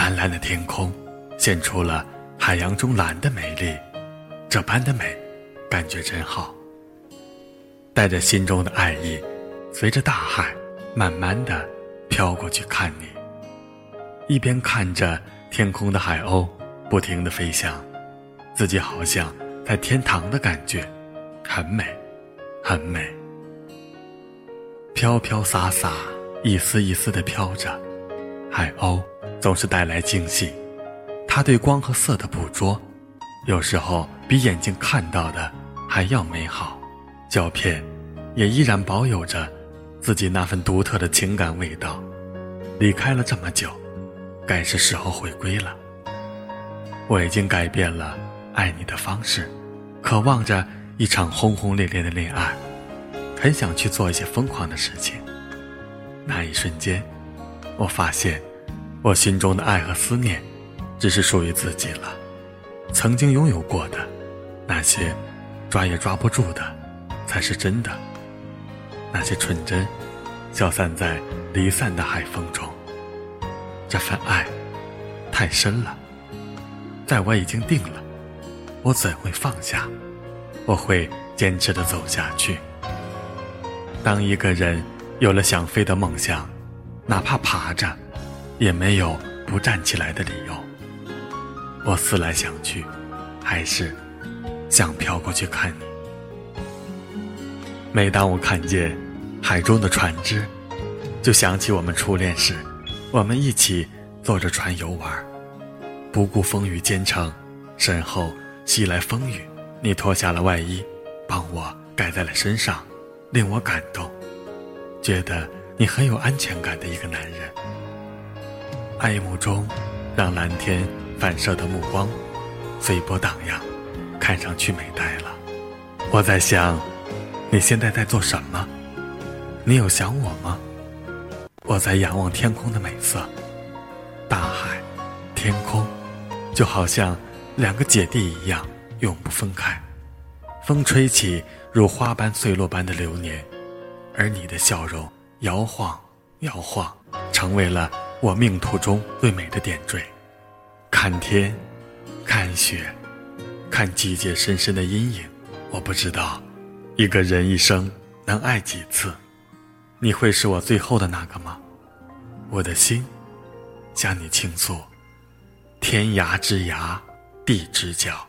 蓝蓝的天空，现出了海洋中蓝的美丽，这般的美，感觉真好。带着心中的爱意，随着大海，慢慢的飘过去看你。一边看着天空的海鸥，不停的飞翔，自己好像在天堂的感觉，很美，很美。飘飘洒洒，一丝一丝的飘着，海鸥。总是带来惊喜，它对光和色的捕捉，有时候比眼睛看到的还要美好。胶片也依然保有着自己那份独特的情感味道。离开了这么久，该是时候回归了。我已经改变了爱你的方式，渴望着一场轰轰烈烈的恋爱，很想去做一些疯狂的事情。那一瞬间，我发现。我心中的爱和思念，只是属于自己了。曾经拥有过的，那些抓也抓不住的，才是真的。那些纯真，消散在离散的海风中。这份爱，太深了。在我已经定了，我怎会放下？我会坚持的走下去。当一个人有了想飞的梦想，哪怕爬着。也没有不站起来的理由。我思来想去，还是想飘过去看你。每当我看见海中的船只，就想起我们初恋时，我们一起坐着船游玩，不顾风雨兼程，身后袭来风雨，你脱下了外衣，帮我盖在了身上，令我感动，觉得你很有安全感的一个男人。爱慕中，让蓝天反射的目光随波荡漾，看上去美呆了。我在想，你现在在做什么？你有想我吗？我在仰望天空的美色，大海，天空，就好像两个姐弟一样永不分开。风吹起如花般碎落般的流年，而你的笑容摇晃摇晃，成为了。我命途中最美的点缀，看天，看雪，看季节深深的阴影。我不知道，一个人一生能爱几次？你会是我最后的那个吗？我的心，向你倾诉，天涯之涯，地之角，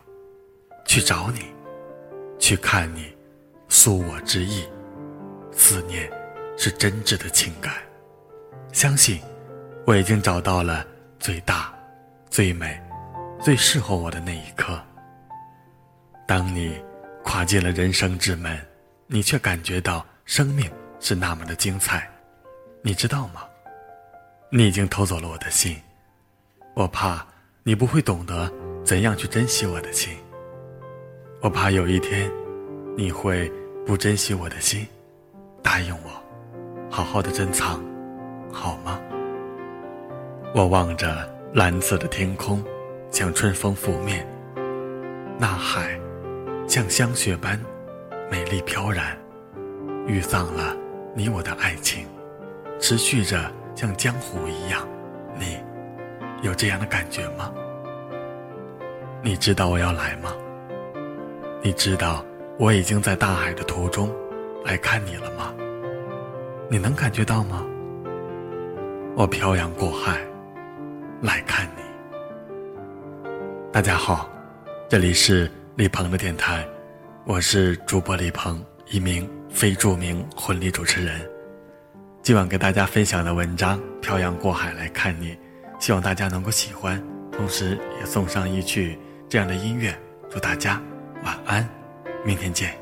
去找你，去看你，诉我之意。思念，是真挚的情感，相信。我已经找到了最大、最美、最适合我的那一刻。当你跨进了人生之门，你却感觉到生命是那么的精彩，你知道吗？你已经偷走了我的心，我怕你不会懂得怎样去珍惜我的心。我怕有一天你会不珍惜我的心，答应我，好好的珍藏，好吗？我望着蓝色的天空，像春风拂面；那海，像香雪般美丽飘然，预藏了你我的爱情，持续着像江湖一样。你有这样的感觉吗？你知道我要来吗？你知道我已经在大海的途中来看你了吗？你能感觉到吗？我漂洋过海。来看你。大家好，这里是李鹏的电台，我是主播李鹏，一名非著名婚礼主持人。今晚给大家分享的文章《漂洋过海来看你》，希望大家能够喜欢，同时也送上一曲这样的音乐，祝大家晚安，明天见。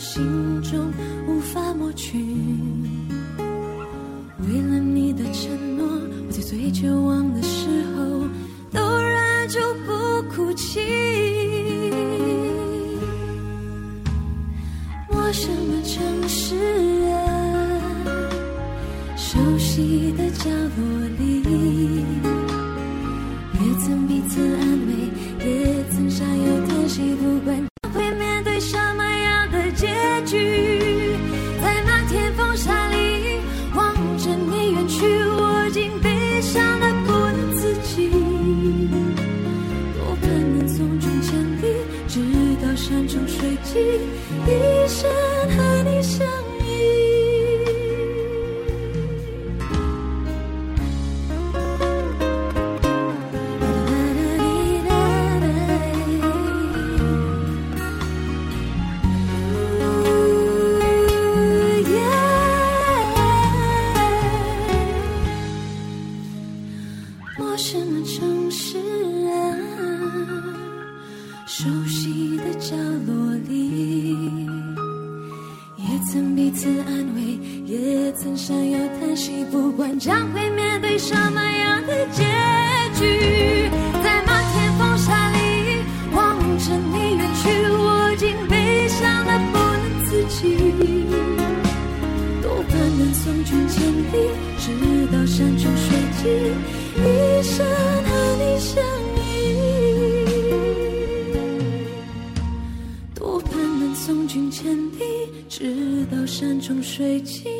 心中，无法抹去。为了你的承诺，我在最绝望的时候都忍住不哭泣。陌生的城市啊，熟悉的角落里，也曾彼此安慰，也曾相拥叹息，不管和想要叹息，不管将会面对什么样的结局，在漫天风沙里望着你远去，我竟悲伤的不能自己。多盼能送君千里，直到山穷水尽，一生和你相依。多盼能送君千里，直到山穷水尽。